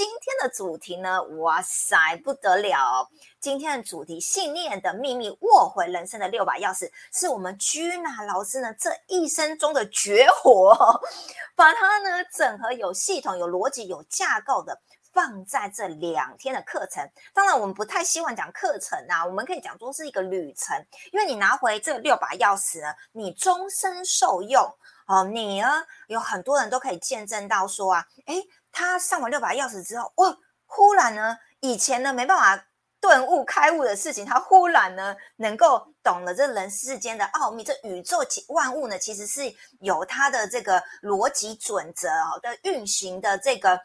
今天的主题呢，哇塞，不得了！今天的主题“信念的秘密”，握回人生的六把钥匙，是我们居娜老师呢这一生中的绝活，把它呢整合有系统、有逻辑、有架构的。放在这两天的课程，当然我们不太希望讲课程啊，我们可以讲说是一个旅程，因为你拿回这六把钥匙呢，你终身受用哦。你呢有很多人都可以见证到说啊，诶，他上完六把钥匙之后，哇，忽然呢，以前呢没办法顿悟开悟的事情，他忽然呢能够懂了这人世间的奥秘，这宇宙其万物呢其实是有它的这个逻辑准则哦的运行的这个。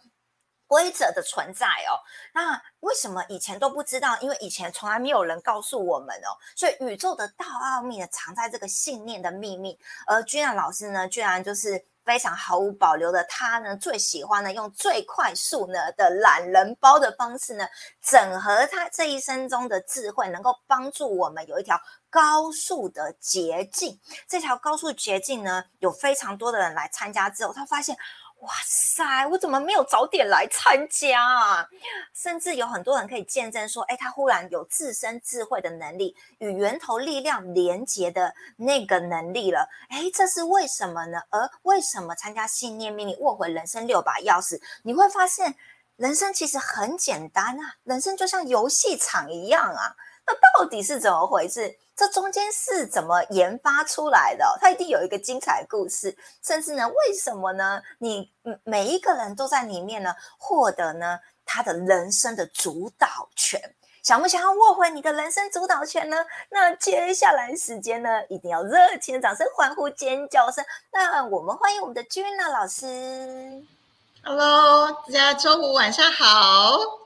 规则的存在哦，那为什么以前都不知道？因为以前从来没有人告诉我们哦，所以宇宙的大奥秘呢，藏在这个信念的秘密。而君然老师呢，居然就是非常毫无保留的，他呢最喜欢呢用最快速呢的懒人包的方式呢，整合他这一生中的智慧，能够帮助我们有一条高速的捷径。这条高速捷径呢，有非常多的人来参加之后，他发现。哇塞！我怎么没有早点来参加啊？甚至有很多人可以见证说，哎，他忽然有自身智慧的能力，与源头力量连接的那个能力了。哎，这是为什么呢？而为什么参加信念命令握回人生六把钥匙？你会发现，人生其实很简单啊，人生就像游戏场一样啊。那到底是怎么回事？这中间是怎么研发出来的？它一定有一个精彩故事，甚至呢，为什么呢？你每一个人都在里面呢，获得呢他的人生的主导权。想不想要握回你的人生主导权呢？那接下来时间呢，一定要热情的掌声、欢呼、尖叫声。那我们欢迎我们的君娜老师。Hello，大家周五晚上好。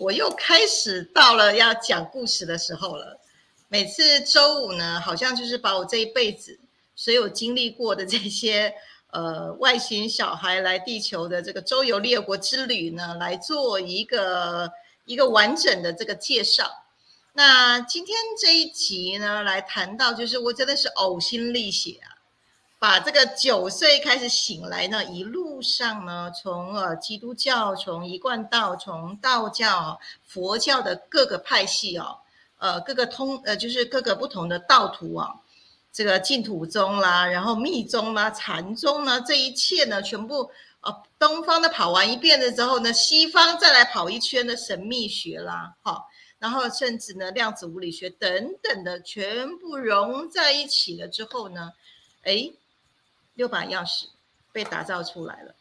我又开始到了要讲故事的时候了。每次周五呢，好像就是把我这一辈子所有经历过的这些呃外星小孩来地球的这个周游列国之旅呢，来做一个一个完整的这个介绍。那今天这一集呢，来谈到就是我真的是呕心沥血啊，把这个九岁开始醒来呢，一路上呢，从呃基督教，从一贯道，从道教、佛教的各个派系哦。呃，各个通呃，就是各个不同的道途啊，这个净土宗啦，然后密宗啦、禅宗呢，这一切呢，全部呃，东方的跑完一遍了之后呢，西方再来跑一圈的神秘学啦，哈，然后甚至呢，量子物理学等等的，全部融在一起了之后呢，哎，六把钥匙被打造出来了。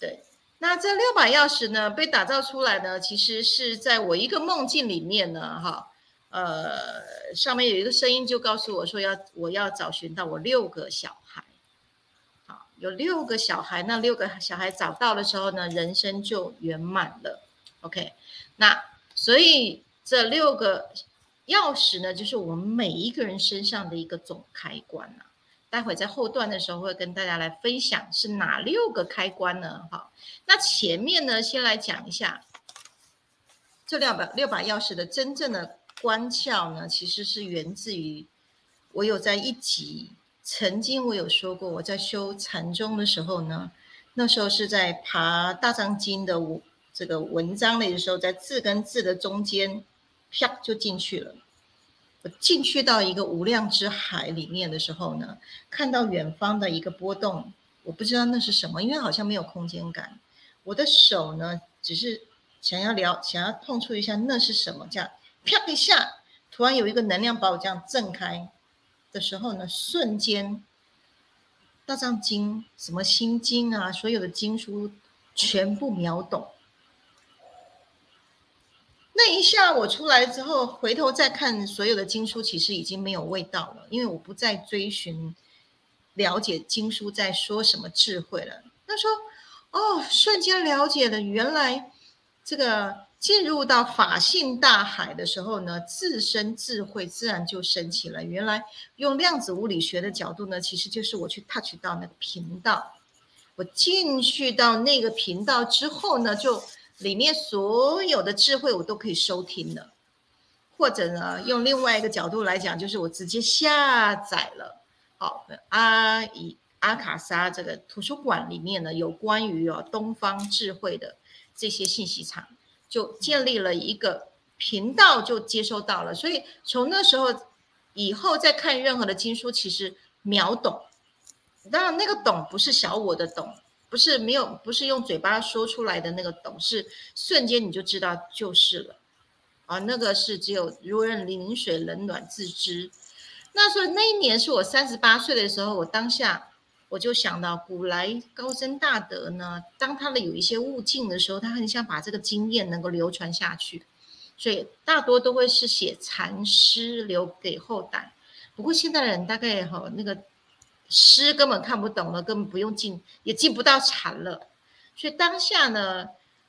对，那这六把钥匙呢，被打造出来呢，其实是在我一个梦境里面呢，哈。呃，上面有一个声音就告诉我说要我要找寻到我六个小孩，好，有六个小孩，那六个小孩找到的时候呢，人生就圆满了。OK，那所以这六个钥匙呢，就是我们每一个人身上的一个总开关啊。待会在后段的时候会跟大家来分享是哪六个开关呢？好，那前面呢，先来讲一下这六把六把钥匙的真正的。关窍呢，其实是源自于我有在一集曾经我有说过，我在修禅宗的时候呢，那时候是在爬大藏经的这个文章的时候，在字跟字的中间，啪就进去了。进去到一个无量之海里面的时候呢，看到远方的一个波动，我不知道那是什么，因为好像没有空间感。我的手呢，只是想要聊，想要碰触一下那是什么，这样。啪一下，突然有一个能量把我这样震开的时候呢，瞬间大藏经、什么心经啊，所有的经书全部秒懂。那一下我出来之后，回头再看所有的经书，其实已经没有味道了，因为我不再追寻了解经书在说什么智慧了。他说：“哦，瞬间了解了，原来这个。”进入到法性大海的时候呢，自身智慧自然就升起了。原来用量子物理学的角度呢，其实就是我去 touch 到那个频道，我进去到那个频道之后呢，就里面所有的智慧我都可以收听了。或者呢，用另外一个角度来讲，就是我直接下载了。好，阿以阿卡莎这个图书馆里面呢，有关于哦东方智慧的。这些信息场，就建立了一个频道，就接收到了。所以从那时候以后再看任何的经书，其实秒懂。当然，那个懂不是小我的懂，不是没有，不是用嘴巴说出来的那个懂，是瞬间你就知道就是了。啊，那个是只有如人临水，冷暖自知。那所以那一年是我三十八岁的时候，我当下我就想到，古来高僧大德呢，当他的有一些悟境的时候，他很想把这个经验能够流传下去，所以大多都会是写禅诗留给后代。不过现代人大概哈那个诗根本看不懂了，根本不用进，也进不到禅了。所以当下呢。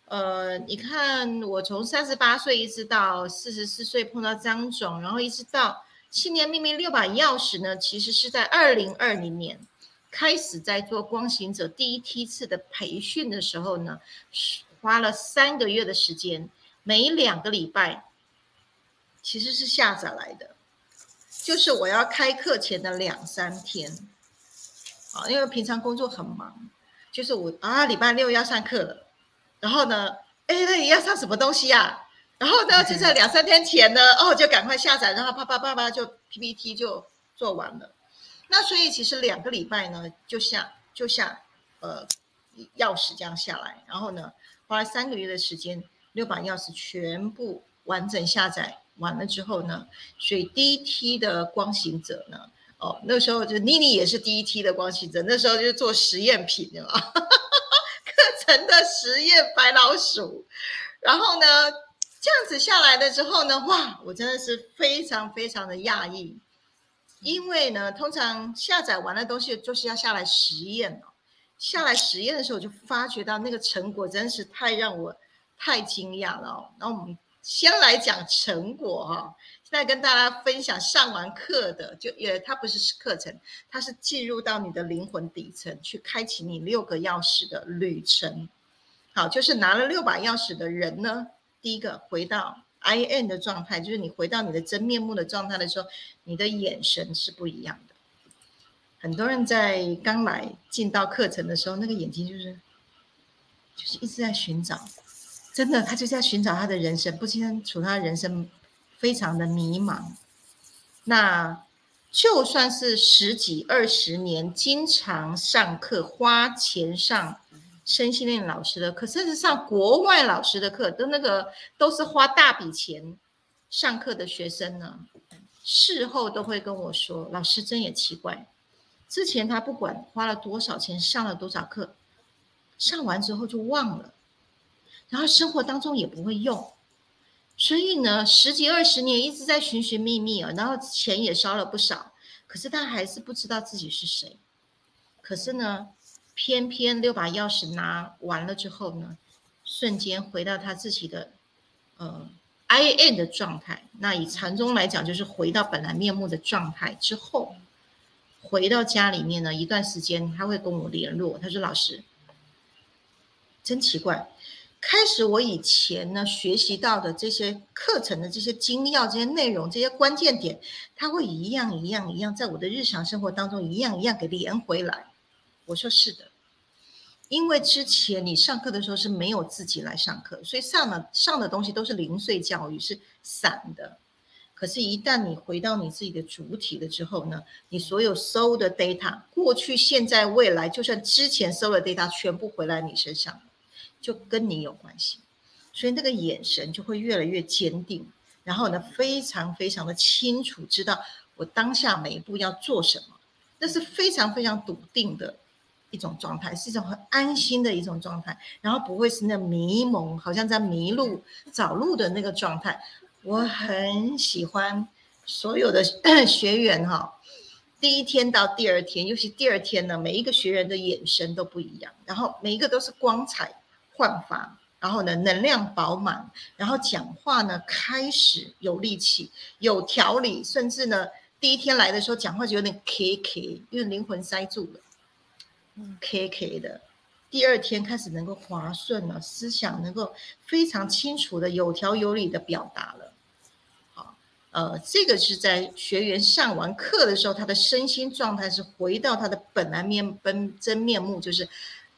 呃，你看，我从三十八岁一直到四十四岁碰到张总，然后一直到信念秘密六把钥匙呢，其实是在二零二零年开始在做光行者第一梯次的培训的时候呢，花了三个月的时间，每两个礼拜其实是下载来的，就是我要开课前的两三天，因为平常工作很忙，就是我啊礼拜六要上课了。然后呢？哎，那你要上什么东西呀？然后呢，就在两三天前呢，哦，就赶快下载，然后啪啪啪啪就 PPT 就做完了。那所以其实两个礼拜呢，就像就像呃钥匙这样下来，然后呢，花了三个月的时间，六把钥匙全部完整下载完了之后呢，所以第一梯的光行者呢，哦，那时候就妮妮也是第一梯的光行者，那时候就做实验品的嘛。课程的实验白老鼠，然后呢，这样子下来了之后呢，哇，我真的是非常非常的讶异，因为呢，通常下载完的东西就是要下来实验了，下来实验的时候就发觉到那个成果真是太让我太惊讶了哦。那我们先来讲成果哈。现在跟大家分享上完课的，就也它不是课程，它是进入到你的灵魂底层去开启你六个钥匙的旅程。好，就是拿了六把钥匙的人呢，第一个回到 I N 的状态，就是你回到你的真面目的状态的时候，你的眼神是不一样的。很多人在刚来进到课程的时候，那个眼睛就是就是一直在寻找，真的，他就在寻找他的人生，不清楚他的人生。非常的迷茫，那就算是十几二十年，经常上课花钱上身心灵老师的课，甚至上国外老师的课，都那个都是花大笔钱上课的学生呢，事后都会跟我说：“老师真也奇怪，之前他不管花了多少钱上了多少课，上完之后就忘了，然后生活当中也不会用。”所以呢，十几二十年一直在寻寻觅觅啊，然后钱也烧了不少，可是他还是不知道自己是谁。可是呢，偏偏六把钥匙拿完了之后呢，瞬间回到他自己的呃 I N 的状态。那以禅宗来讲，就是回到本来面目的状态之后，回到家里面呢，一段时间他会跟我联络，他说：“老师，真奇怪。”开始，我以前呢学习到的这些课程的这些精要、这些内容、这些关键点，它会一样一样一样，在我的日常生活当中一样一样给连回来。我说是的，因为之前你上课的时候是没有自己来上课，所以上了上的东西都是零碎教育，是散的。可是，一旦你回到你自己的主体了之后呢，你所有搜的 data，过去、现在、未来，就算之前搜的 data，全部回来你身上。就跟你有关系，所以那个眼神就会越来越坚定，然后呢，非常非常的清楚，知道我当下每一步要做什么，那是非常非常笃定的一种状态，是一种很安心的一种状态，然后不会是那迷蒙，好像在迷路找路的那个状态。我很喜欢所有的 学员哈，第一天到第二天，尤其第二天呢，每一个学员的眼神都不一样，然后每一个都是光彩。焕发，然后呢，能量饱满，然后讲话呢开始有力气、有条理，甚至呢，第一天来的时候讲话就有点 K K，因为灵魂塞住了，嗯，K K 的。第二天开始能够滑顺了，思想能够非常清楚的、有条有理的表达了。好，呃，这个是在学员上完课的时候，他的身心状态是回到他的本来面本真面目，就是。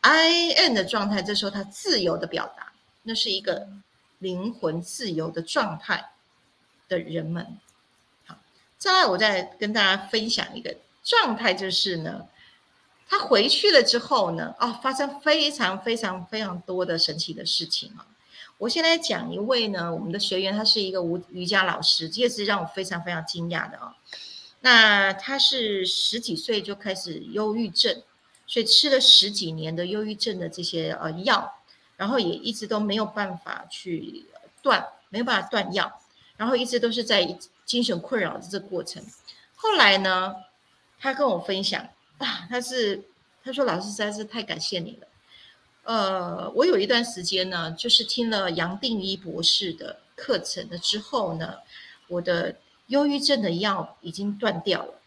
I N 的状态，这时候他自由的表达，那是一个灵魂自由的状态的人们。好，再来，我再跟大家分享一个状态，就是呢，他回去了之后呢，哦，发生非常非常非常多的神奇的事情啊。我先来讲一位呢，我们的学员，他是一个瑜瑜伽老师，这也是让我非常非常惊讶的哦。那他是十几岁就开始忧郁症，所以吃了十几年的忧郁症的这些呃药，然后也一直都没有办法去断，没有办法断药，然后一直都是在精神困扰的这个过程。后来呢，他跟我分享啊，他是他说老师实在是太感谢你了。呃，我有一段时间呢，就是听了杨定一博士的课程了之后呢，我的忧郁症的药已经断掉了。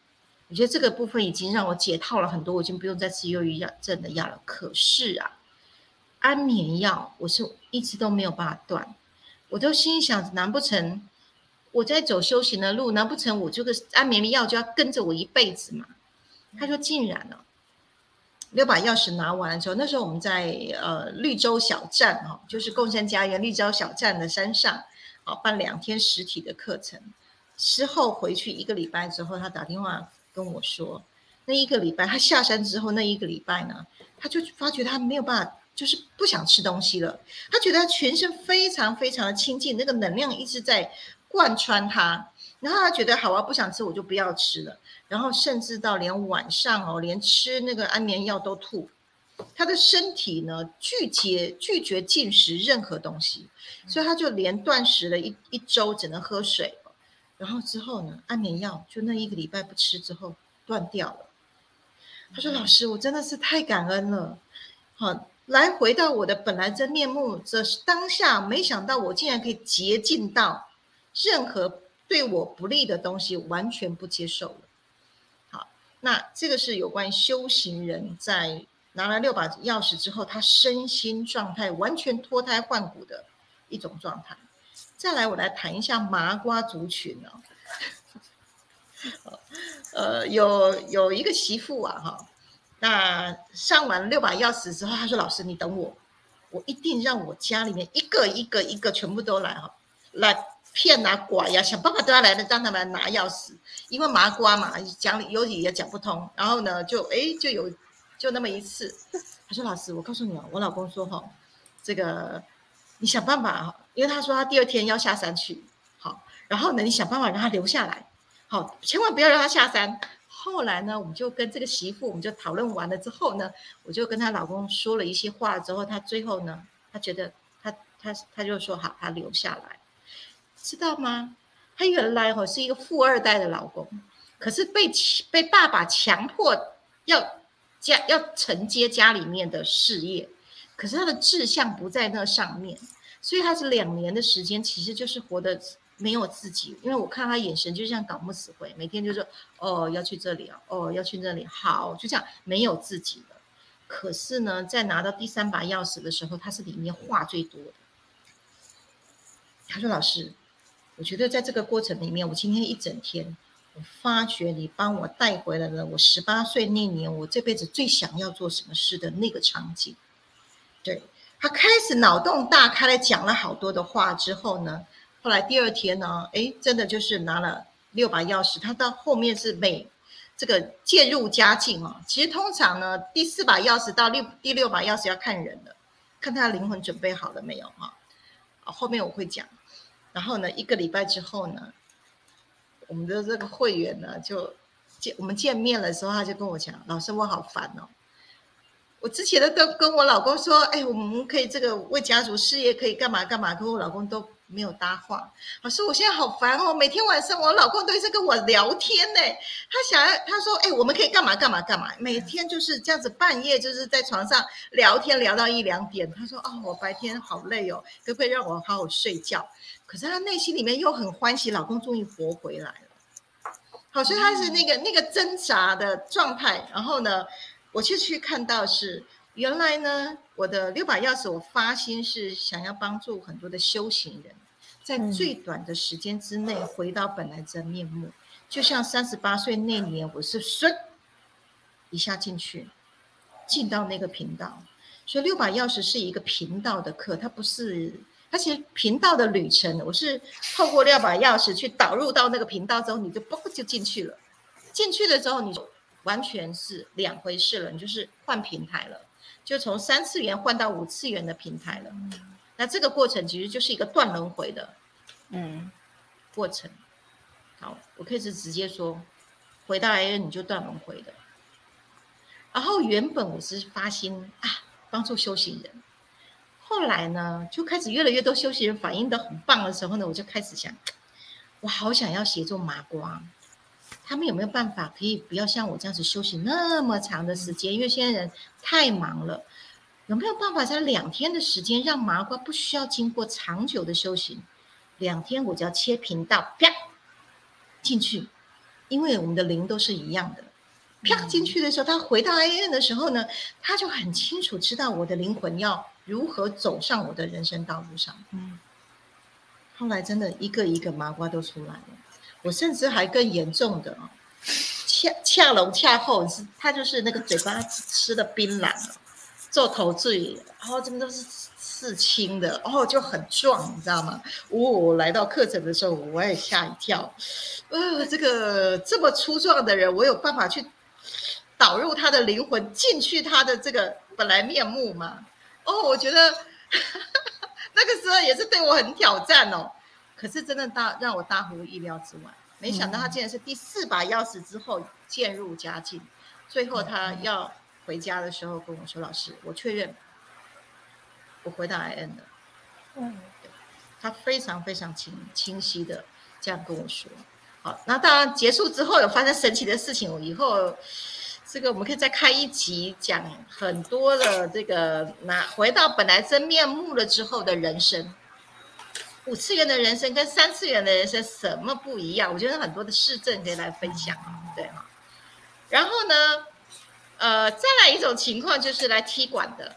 我觉得这个部分已经让我解套了很多，我已经不用再吃忧郁症的药了。可是啊，安眠药我是一直都没有办法断，我都心想，难不成我在走修行的路，难不成我这个安眠药就要跟着我一辈子吗？他说，竟然了。六把钥匙拿完了之后，那时候我们在呃绿洲小站哈，就是共生家园绿洲小站的山上，啊办两天实体的课程。之后回去一个礼拜之后，他打电话跟我说，那一个礼拜他下山之后那一个礼拜呢，他就发觉他没有办法，就是不想吃东西了。他觉得他全身非常非常的清净，那个能量一直在贯穿他。然后他觉得好啊，不想吃我就不要吃了。然后甚至到连晚上哦，连吃那个安眠药都吐。他的身体呢拒绝拒绝进食任何东西，所以他就连断食了一一周，只能喝水。然后之后呢，安眠药就那一个礼拜不吃之后断掉了。他说：“老师，我真的是太感恩了。好，来回到我的本来真面目，这是当下，没想到我竟然可以洁净到任何。”对我不利的东西完全不接受了。好，那这个是有关修行人在拿了六把钥匙之后，他身心状态完全脱胎换骨的一种状态。再来，我来谈一下麻瓜族群哦。呃，有有一个媳妇啊，哈，那上完六把钥匙之后，他说：“老师，你等我，我一定让我家里面一个一个一个全部都来哈，来。”骗啊拐呀，想办法都要来的，让他们拿钥匙，因为麻瓜嘛，讲理有理也讲不通。然后呢，就哎就有就那么一次，他说：“老师，我告诉你哦，我老公说哈，这个你想办法哈，因为他说他第二天要下山去，好，然后呢，你想办法让他留下来，好，千万不要让他下山。后来呢，我们就跟这个媳妇，我们就讨论完了之后呢，我就跟她老公说了一些话之后，她最后呢，她觉得她她她就说好，她留下来。”知道吗？她原来哈是一个富二代的老公，可是被被爸爸强迫要家要承接家里面的事业，可是他的志向不在那上面，所以他是两年的时间，其实就是活得没有自己。因为我看他眼神就像搞木死灰，每天就说哦要去这里啊，哦要去那里，好就这样没有自己了。可是呢，在拿到第三把钥匙的时候，他是里面话最多的。他说：“老师。”我觉得在这个过程里面，我今天一整天，我发觉你帮我带回来了我十八岁那年我这辈子最想要做什么事的那个场景。对他开始脑洞大开的讲了好多的话之后呢，后来第二天呢，哎，真的就是拿了六把钥匙。他到后面是每这个渐入佳境哦。其实通常呢，第四把钥匙到六第六把钥匙要看人的，看他灵魂准备好了没有啊？后面我会讲。然后呢，一个礼拜之后呢，我们的这个会员呢，就见我们见面的时候，他就跟我讲：“老师，我好烦哦。”我之前的都跟我老公说：“哎，我们可以这个为家族事业可以干嘛干嘛。”可我老公都没有搭话。老师，我现在好烦哦，每天晚上我老公都是跟我聊天呢。他想要他说：“哎，我们可以干嘛干嘛干嘛。”每天就是这样子，半夜就是在床上聊天聊到一两点。他说：“哦，我白天好累哦，可不可以让我好好睡觉？”可是他内心里面又很欢喜，老公终于活回来了。好，所以他是那个那个挣扎的状态。然后呢，我就去看到是原来呢，我的六把钥匙，我发心是想要帮助很多的修行人，在最短的时间之内回到本来真面目。就像三十八岁那年，我是瞬一下进去，进到那个频道。所以六把钥匙是一个频道的课，它不是，它其实频道的旅程，我是透过六把钥匙去导入到那个频道之后，你就嘣就进去了。进去了之后，你就完全是两回事了，你就是换平台了，就从三次元换到五次元的平台了。那这个过程其实就是一个断轮回的，嗯，过程。好，我可以是直接说，回到 A N 你就断轮回的。然后原本我是发心啊，帮助修行人。后来呢，就开始越来越多修行人反应的很棒的时候呢，我就开始想，我好想要协助麻瓜，他们有没有办法可以不要像我这样子休息那么长的时间？因为现在人太忙了，有没有办法在两天的时间让麻瓜不需要经过长久的修行？两天我只要切频道，啪进去，因为我们的灵都是一样的。啪进去的时候，他回到 A N 的时候呢，他就很清楚知道我的灵魂要如何走上我的人生道路上。嗯，后来真的一个一个麻瓜都出来了，我甚至还更严重的哦，恰恰龙恰后是他就是那个嘴巴吃的槟榔，做头醉，然后这边都是刺青的，哦就很壮，你知道吗？哦，来到课程的时候我也吓一跳，呃，这个这么粗壮的人，我有办法去。导入他的灵魂进去，他的这个本来面目嘛。哦，我觉得 那个时候也是对我很挑战哦。可是真的大让我大乎意料之外，没想到他竟然是第四把钥匙之后渐入佳境。最后他要回家的时候跟我说：“老师，我确认我回到 I N 了。”嗯，他非常非常清清晰的这样跟我说。好，那当然结束之后有发生神奇的事情，我以后。这个我们可以再开一集讲很多的这个拿回到本来真面目了之后的人生，五次元的人生跟三次元的人生什么不一样？我觉得很多的市政可以来分享对哈。然后呢，呃，再来一种情况就是来踢馆的。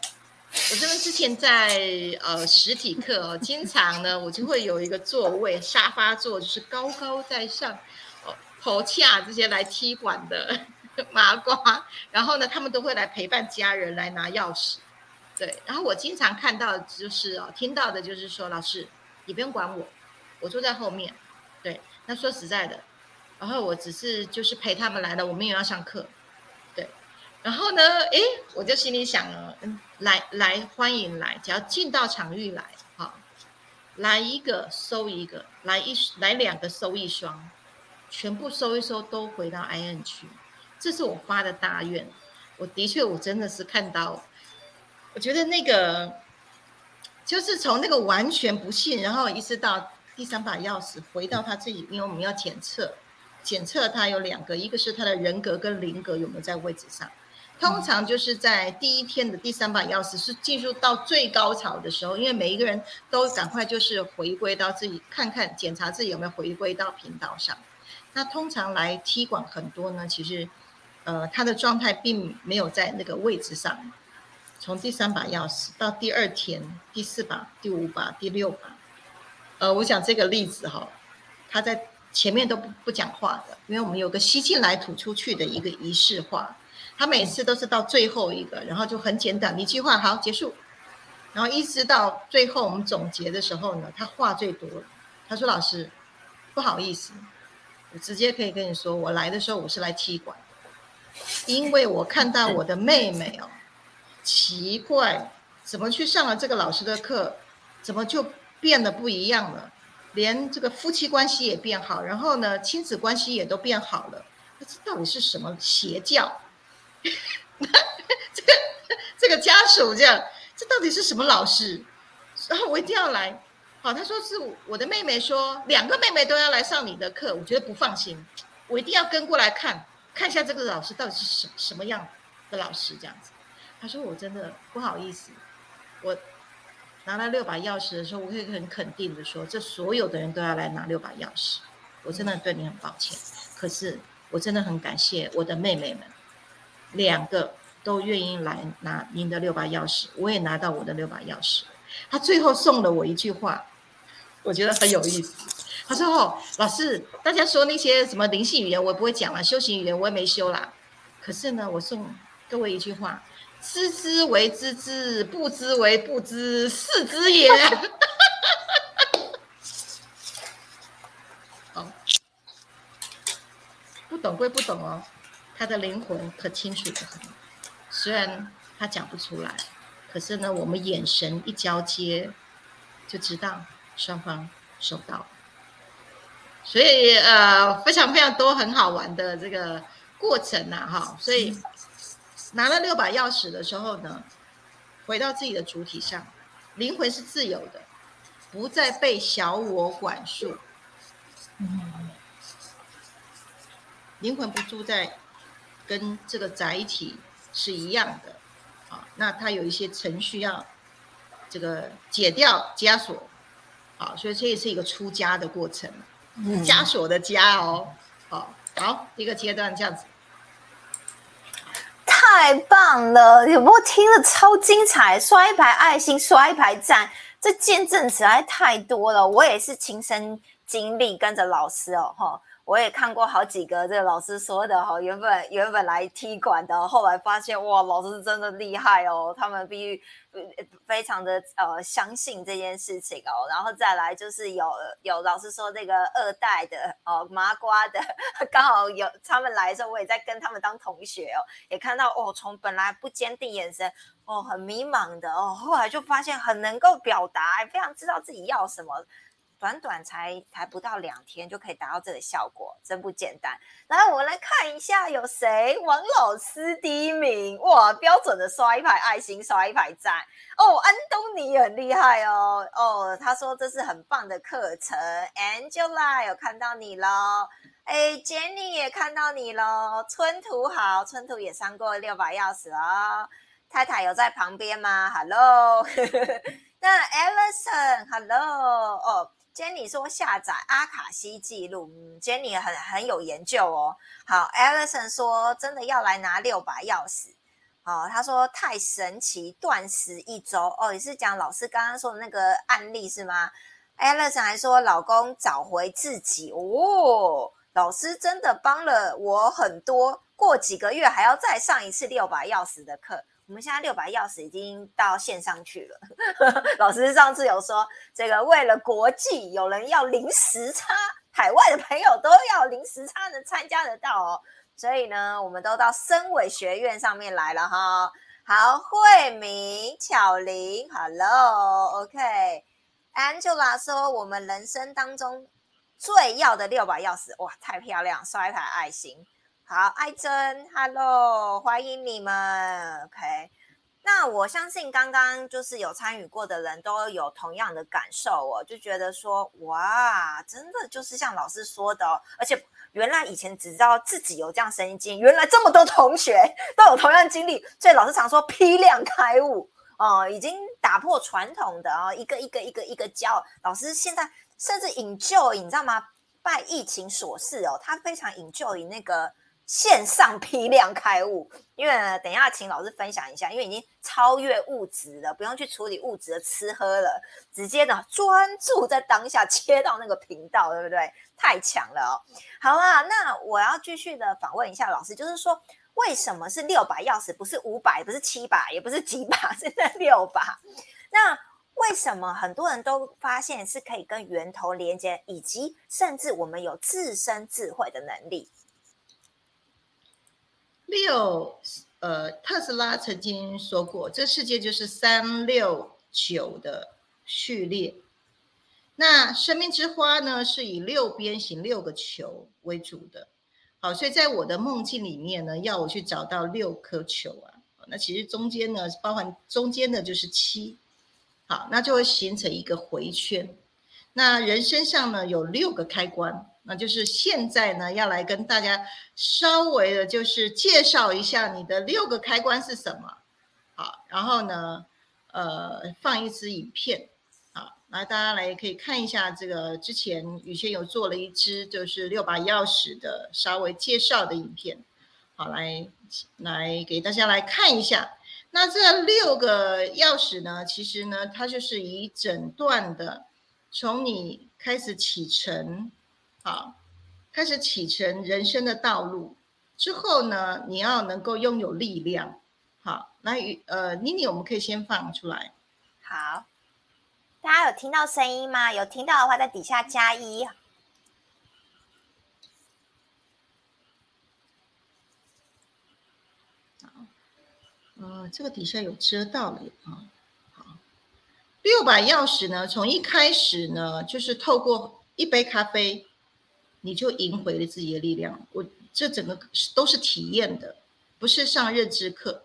我这边之前在呃实体课哦，经常呢我就会有一个座位沙发座，就是高高在上哦，头恰这些来踢馆的。麻瓜，然后呢，他们都会来陪伴家人来拿钥匙，对。然后我经常看到就是哦，听到的就是说，老师，你不用管我，我坐在后面，对。那说实在的，然后我只是就是陪他们来的，我们也要上课，对。然后呢，诶，我就心里想了，嗯，来来欢迎来，只要进到场域来，好，来一个收一个，来一来两个收一双，全部收一收都回到 I N 区。这是我发的大愿，我的确，我真的是看到，我觉得那个就是从那个完全不信，然后一直到第三把钥匙回到他自己，因为我们要检测，检测他有两个，一个是他的人格跟灵格有没有在位置上。通常就是在第一天的第三把钥匙是进入到最高潮的时候，因为每一个人都赶快就是回归到自己看看检查自己有没有回归到频道上。那通常来踢馆很多呢，其实。呃，他的状态并没有在那个位置上。从第三把钥匙到第二天，第四把、第五把、第六把，呃，我讲这个例子哈，他在前面都不不讲话的，因为我们有个吸进来吐出去的一个仪式化，他每次都是到最后一个，然后就很简短一句话，好结束，然后一直到最后我们总结的时候呢，他话最多了。他说：“老师，不好意思，我直接可以跟你说，我来的时候我是来踢馆。”因为我看到我的妹妹哦，奇怪，怎么去上了这个老师的课，怎么就变得不一样了？连这个夫妻关系也变好，然后呢，亲子关系也都变好了。这到底是什么邪教？这个这个家属这样，这到底是什么老师？然后我一定要来。好，他说是我的妹妹说，两个妹妹都要来上你的课，我觉得不放心，我一定要跟过来看。看一下这个老师到底是什什么样的老师这样子，他说我真的不好意思，我拿了六把钥匙的时候，我可以很肯定的说，这所有的人都要来拿六把钥匙，我真的对你很抱歉，可是我真的很感谢我的妹妹们，两个都愿意来拿您的六把钥匙，我也拿到我的六把钥匙，他最后送了我一句话，我觉得很有意思。他说：“哦，老师，大家说那些什么灵性语言，我不会讲了；修行语言我也没修啦。可是呢，我送各位一句话：知之为知之，不知为不知，是知也。好，不懂归不懂哦，他的灵魂可清楚的很。虽然他讲不出来，可是呢，我们眼神一交接，就知道双方收到。所以呃，非常非常多很好玩的这个过程呐，哈。所以拿了六把钥匙的时候呢，回到自己的主体上，灵魂是自由的，不再被小我管束。灵魂不住在跟这个载体是一样的，啊，那它有一些程序要这个解掉枷锁，啊，所以这也是一个出家的过程。枷锁的枷哦，好，好，一个阶段这样子，太棒了！有没有听了超精彩？刷一排爱心，刷一排赞，这见证实在太多了。我也是亲身经历，跟着老师哦，哈。我也看过好几个这个老师说的哈，原本原本来踢馆的，后来发现哇，老师真的厉害哦，他们必须非常的呃相信这件事情哦，然后再来就是有有老师说这个二代的哦麻瓜的，刚好有他们来的时候，我也在跟他们当同学哦，也看到哦，从本来不坚定眼神哦很迷茫的哦，后来就发现很能够表达，非常知道自己要什么。短短才才不到两天就可以达到这个效果，真不简单。来，我们来看一下有谁，王老师第一名，哇，标准的刷一排爱心，刷一排赞哦。安东尼很厉害哦，哦，他说这是很棒的课程。Angela 有看到你喽，哎，Jenny 也看到你喽。春图好，春图也上过六把钥匙哦。太太有在旁边吗？Hello，那 Alison，Hello，哦。Jenny 说下载阿卡西记录嗯，Jenny 很很有研究哦。好，Alison 说真的要来拿六把钥匙。好，他说太神奇，断食一周哦，也是讲老师刚刚说的那个案例是吗？Alison 还说老公找回自己哦，老师真的帮了我很多，过几个月还要再上一次六把钥匙的课。我们现在六把钥匙已经到线上去了。老师上次有说，这个为了国际，有人要零时差，海外的朋友都要零时差能参加得到哦。所以呢，我们都到森伟学院上面来了哈。好，慧明、巧玲，Hello，OK，Angela 说我们人生当中最要的六把钥匙，哇，太漂亮，刷一排爱心。好，爱珍，Hello，欢迎你们。OK，那我相信刚刚就是有参与过的人都有同样的感受哦，就觉得说，哇，真的就是像老师说的哦，而且原来以前只知道自己有这样声音经，原来这么多同学都有同样经历，所以老师常说批量开悟哦，已经打破传统的哦，一个一个一个一个教。老师现在甚至引咎，你知道吗？拜疫情所赐哦，他非常引咎于那个。线上批量开悟，因为等一下请老师分享一下，因为已经超越物质了，不用去处理物质的吃喝了，直接呢专注在当下，切到那个频道，对不对？太强了哦！好啦，那我要继续的访问一下老师，就是说为什么是六把钥匙，不是五把，也不是七把，也不是几把，是在六把？那为什么很多人都发现是可以跟源头连接，以及甚至我们有自身智慧的能力？六，呃，特斯拉曾经说过，这世界就是三六九的序列。那生命之花呢，是以六边形六个球为主的。好，所以在我的梦境里面呢，要我去找到六颗球啊。那其实中间呢，包含中间的就是七。好，那就会形成一个回圈。那人身上呢，有六个开关。那就是现在呢，要来跟大家稍微的，就是介绍一下你的六个开关是什么，好，然后呢，呃，放一支影片，好，来大家来可以看一下这个之前雨轩有做了一支就是六把钥匙的稍微介绍的影片，好，来来给大家来看一下。那这六个钥匙呢，其实呢，它就是以整段的从你开始启程。好，开始启程人生的道路之后呢，你要能够拥有力量，好，那呃，妮妮，我们可以先放出来。好，大家有听到声音吗？有听到的话，在底下加一。呃，这个底下有遮到了啊。好，六把钥匙呢，从一开始呢，就是透过一杯咖啡，你就赢回了自己的力量。我这整个都是体验的，不是上认知课。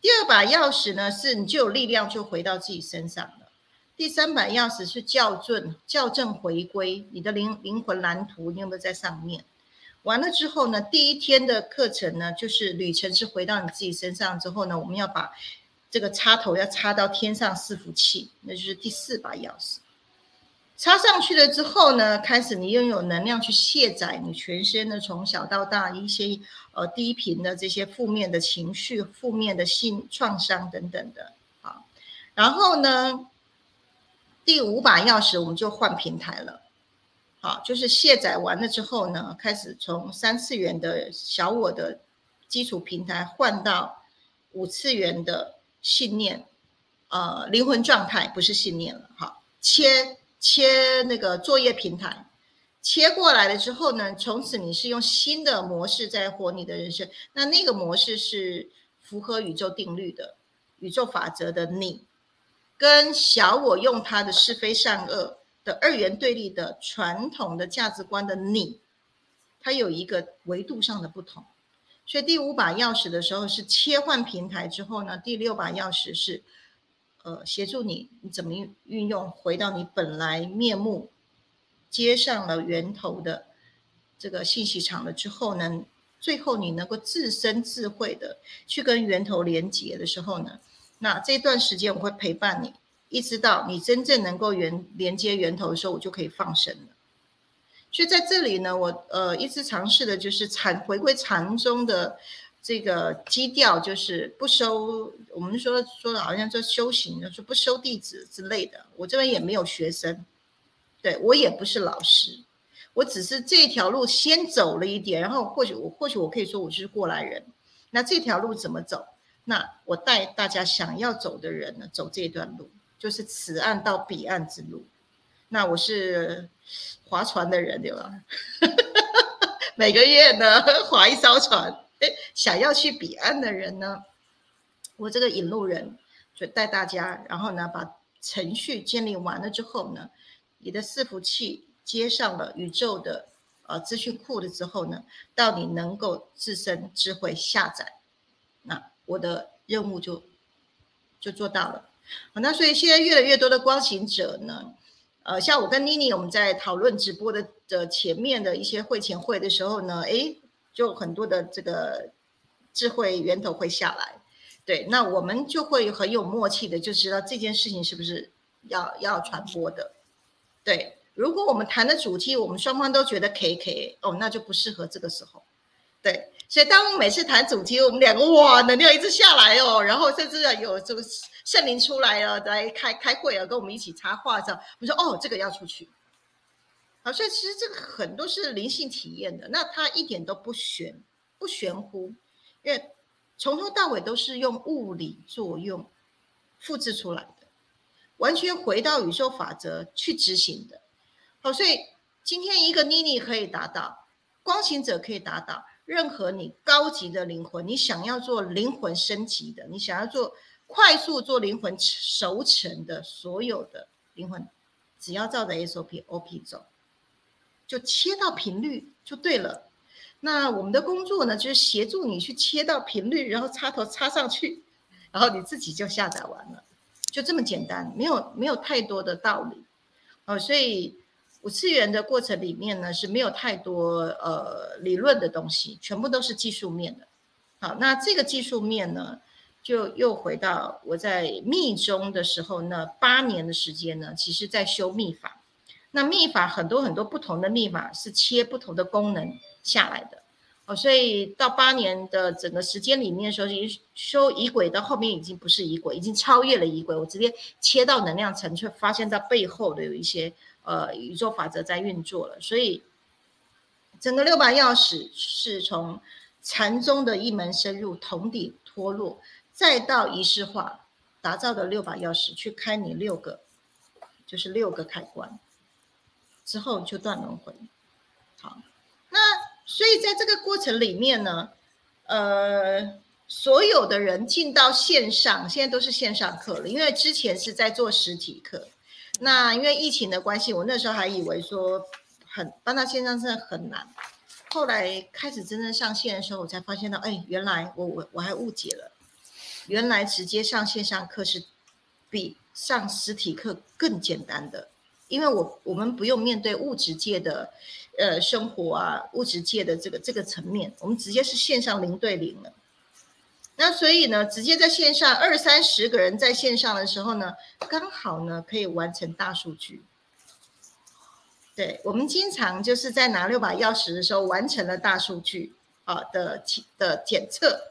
第二把钥匙呢，是你就有力量就回到自己身上了。第三把钥匙是校正、校正回归，你的灵灵魂蓝图你有没有在上面？完了之后呢，第一天的课程呢，就是旅程是回到你自己身上之后呢，我们要把这个插头要插到天上伺服器，那就是第四把钥匙。插上去了之后呢，开始你拥有能量去卸载你全身的从小到大一些呃低频的这些负面的情绪、负面的性创伤等等的。好，然后呢，第五把钥匙我们就换平台了。好，就是卸载完了之后呢，开始从三次元的小我的基础平台换到五次元的信念，呃，灵魂状态不是信念了。好，切切那个作业平台，切过来了之后呢，从此你是用新的模式在活你的人生。那那个模式是符合宇宙定律的、宇宙法则的你，跟小我用它的是非善恶。的二元对立的传统的价值观的你，它有一个维度上的不同，所以第五把钥匙的时候是切换平台之后呢，第六把钥匙是，呃，协助你你怎么运用回到你本来面目，接上了源头的这个信息场了之后呢，最后你能够自身智慧的去跟源头连接的时候呢，那这段时间我会陪伴你。一直到你真正能够源连接源头的时候，我就可以放生了。所以在这里呢，我呃一直尝试的就是禅回归禅宗的这个基调，就是不收。我们说说的好像做修行，说不收弟子之类的。我这边也没有学生，对我也不是老师，我只是这条路先走了一点，然后或许我或许我可以说我是过来人。那这条路怎么走？那我带大家想要走的人呢，走这段路。就是此岸到彼岸之路，那我是划船的人对吧？每个月呢划一艘船，想要去彼岸的人呢，我这个引路人就带大家，然后呢把程序建立完了之后呢，你的伺服器接上了宇宙的呃资讯库了之后呢，到你能够自身智慧下载，那我的任务就就做到了。好，那所以现在越来越多的光行者呢，呃，像我跟妮妮我们在讨论直播的的前面的一些会前会的时候呢，诶，就很多的这个智慧源头会下来，对，那我们就会很有默契的就知道这件事情是不是要要传播的，对，如果我们谈的主题我们双方都觉得可以可以，哦，那就不适合这个时候，对。所以，当我们每次谈主题，我们两个哇，能量一直下来哦，然后甚至有这个圣灵出来了，来开开会啊，跟我们一起插话这样。我说哦，这个要出去。好，所以其实这个很多是灵性体验的，那它一点都不玄不玄乎，因为从头到尾都是用物理作用复制出来的，完全回到宇宙法则去执行的。好，所以今天一个妮妮可以达到，光行者可以达到。任何你高级的灵魂，你想要做灵魂升级的，你想要做快速做灵魂熟成的，所有的灵魂，只要照着 SOP OP 走，就切到频率就对了。那我们的工作呢，就是协助你去切到频率，然后插头插上去，然后你自己就下载完了，就这么简单，没有没有太多的道理。哦，所以。五次元的过程里面呢是没有太多呃理论的东西，全部都是技术面的。好，那这个技术面呢，就又回到我在密中的时候，那八年的时间呢，其实在修密法。那密法很多很多不同的密法是切不同的功能下来的。哦，所以到八年的整个时间里面的时候，已经修仪轨到后面已经不是仪轨，已经超越了仪轨。我直接切到能量层，却发现到背后的有一些。呃，宇宙法则在运作了，所以整个六把钥匙是从禅宗的一门深入，同底脱落，再到仪式化打造的六把钥匙去开你六个，就是六个开关，之后就断轮回。好，那所以在这个过程里面呢，呃，所有的人进到线上，现在都是线上课了，因为之前是在做实体课。那因为疫情的关系，我那时候还以为说很搬到线上真的很难。后来开始真正上线的时候，我才发现到，哎，原来我我我还误解了，原来直接上线上课是比上实体课更简单的，因为我我们不用面对物质界的呃生活啊，物质界的这个这个层面，我们直接是线上零对零了。那所以呢，直接在线上二三十个人在线上的时候呢，刚好呢可以完成大数据。对我们经常就是在拿六把钥匙的时候完成了大数据啊的的检测。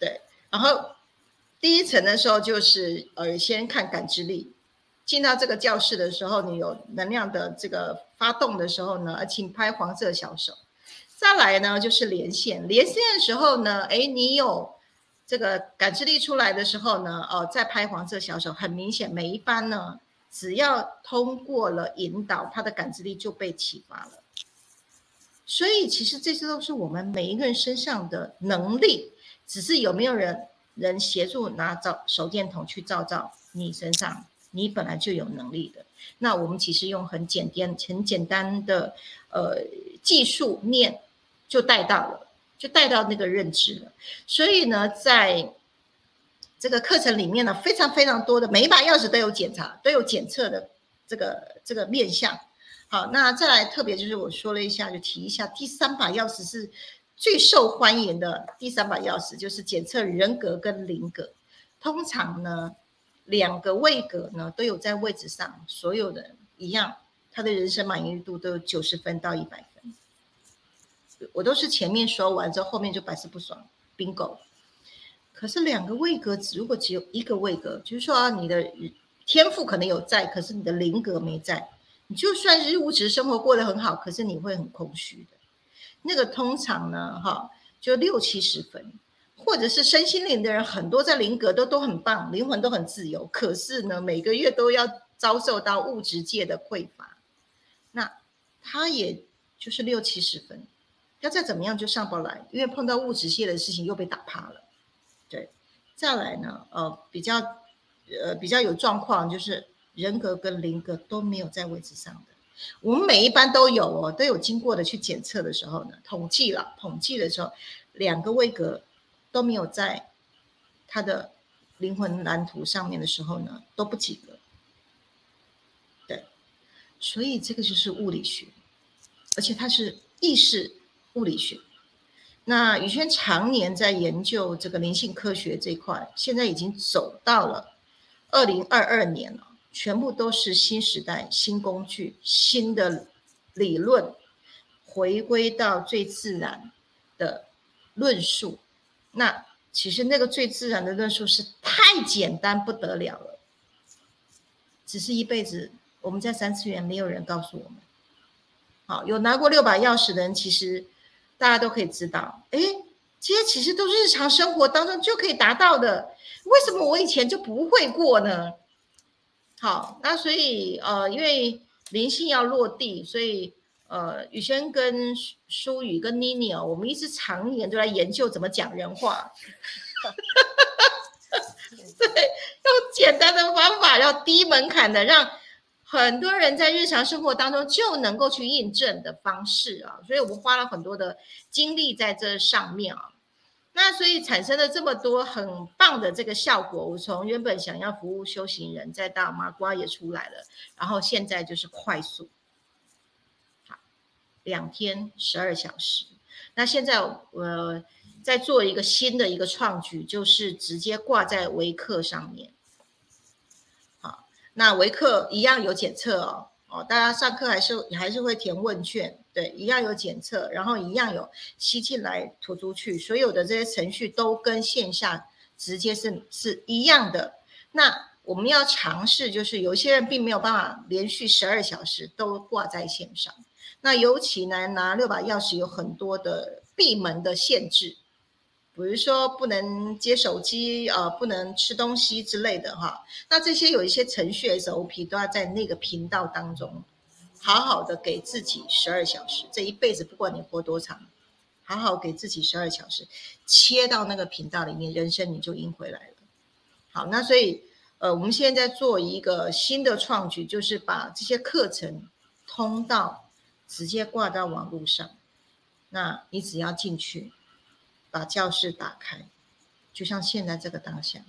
对，然后第一层的时候就是呃先看感知力，进到这个教室的时候，你有能量的这个发动的时候呢，请拍黄色小手。再来呢就是连线，连线的时候呢，哎你有。这个感知力出来的时候呢，哦，再拍黄色小手，很明显，每一班呢，只要通过了引导，他的感知力就被启发了。所以，其实这些都是我们每一个人身上的能力，只是有没有人人协助拿照手电筒去照照你身上，你本来就有能力的。那我们其实用很简单、很简单的呃技术面就带到了。就带到那个认知了，所以呢，在这个课程里面呢，非常非常多的每一把钥匙都有检查、都有检测的这个这个面相。好，那再来特别就是我说了一下，就提一下，第三把钥匙是最受欢迎的。第三把钥匙就是检测人格跟灵格，通常呢，两个位格呢都有在位置上，所有的一样，他的人生满意度都有九十分到一百分。我都是前面说完之后，后面就百思不爽，bingo。可是两个位格，如果只有一个位格，就是说，你的天赋可能有在，可是你的灵格没在，你就算是物质生活过得很好，可是你会很空虚的。那个通常呢，哈，就六七十分，或者是身心灵的人很多，在灵格都都很棒，灵魂都很自由，可是呢，每个月都要遭受到物质界的匮乏，那他也就是六七十分。要再怎么样就上不来，因为碰到物质界的事情又被打趴了。对，再来呢，呃，比较，呃，比较有状况，就是人格跟灵格都没有在位置上的。我们每一班都有哦，都有经过的去检测的时候呢，统计了，统计的时候，两个位格都没有在他的灵魂蓝图上面的时候呢，都不及格。对，所以这个就是物理学，而且它是意识。物理学，那宇轩常年在研究这个灵性科学这块，现在已经走到了二零二二年了，全部都是新时代、新工具、新的理论，回归到最自然的论述。那其实那个最自然的论述是太简单不得了了，只是一辈子我们在三次元没有人告诉我们。好，有拿过六把钥匙的人，其实。大家都可以知道，哎，这些其实都是日常生活当中就可以达到的，为什么我以前就不会过呢？好，那所以呃，因为灵性要落地，所以呃，宇轩跟舒宇跟妮妮哦，我们一直常年都在研究怎么讲人话，对，用简单的方法，要低门槛的让。很多人在日常生活当中就能够去印证的方式啊，所以我们花了很多的精力在这上面啊，那所以产生了这么多很棒的这个效果。我从原本想要服务修行人，再到麻瓜也出来了，然后现在就是快速，好，两天十二小时。那现在我在做一个新的一个创举，就是直接挂在微课上面。好那维克一样有检测哦，哦，大家上课还是还是会填问卷，对，一样有检测，然后一样有吸进来吐出去，所有的这些程序都跟线下直接是是一样的。那我们要尝试，就是有些人并没有办法连续十二小时都挂在线上，那尤其呢拿六把钥匙有很多的闭门的限制，比如说不能接手机，呃，不能吃东西之类的哈。那这些有一些程序 SOP 都要在那个频道当中，好好的给自己十二小时，这一辈子不管你活多长，好好给自己十二小时，切到那个频道里面，人生你就赢回来了。好，那所以呃，我们现在做一个新的创举，就是把这些课程通道直接挂到网络上，那你只要进去。把教室打开，就像现在这个当下，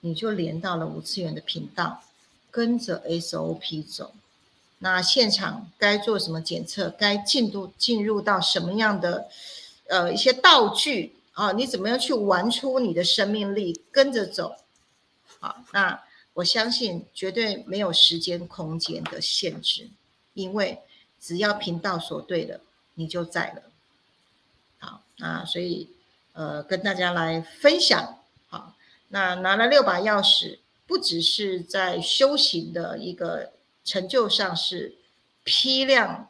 你就连到了五次元的频道，跟着 SOP 走。那现场该做什么检测，该进度进入到什么样的呃一些道具啊？你怎么样去玩出你的生命力？跟着走，好，那我相信绝对没有时间空间的限制，因为只要频道锁对了，你就在了。好，那所以。呃，跟大家来分享，好，那拿了六把钥匙，不只是在修行的一个成就上是批量，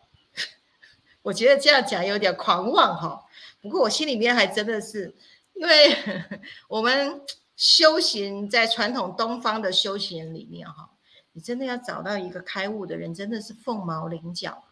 我觉得这样讲有点狂妄哈，不过我心里面还真的是，因为 我们修行在传统东方的修行里面哈，你真的要找到一个开悟的人，真的是凤毛麟角。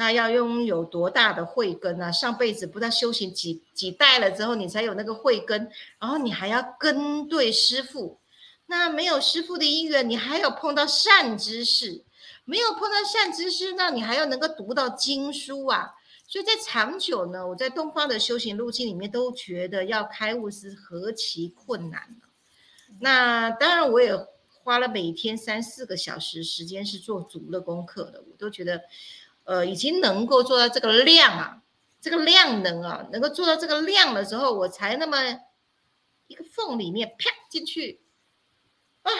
那要拥有多大的慧根啊？上辈子不知道修行几几代了之后，你才有那个慧根，然后你还要跟对师傅。那没有师傅的因缘，你还有碰到善知识，没有碰到善知识，那你还要能够读到经书啊。所以在长久呢，我在东方的修行路径里面都觉得要开悟是何其困难那当然，我也花了每天三四个小时时间是做足了功课的，我都觉得。呃，已经能够做到这个量啊，这个量能啊，能够做到这个量的时候，我才那么一个缝里面啪进去啊，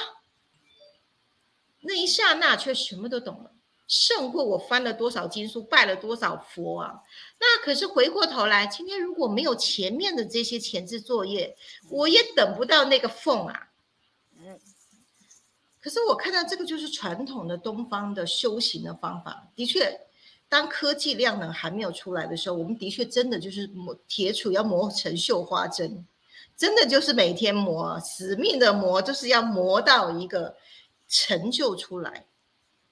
那一刹那却什么都懂了，胜过我翻了多少经书，拜了多少佛啊。那可是回过头来，今天如果没有前面的这些前置作业，我也等不到那个缝啊。嗯。可是我看到这个就是传统的东方的修行的方法，的确。当科技量能还没有出来的时候，我们的确真的就是磨铁杵要磨成绣花针，真的就是每天磨，死命的磨，就是要磨到一个成就出来。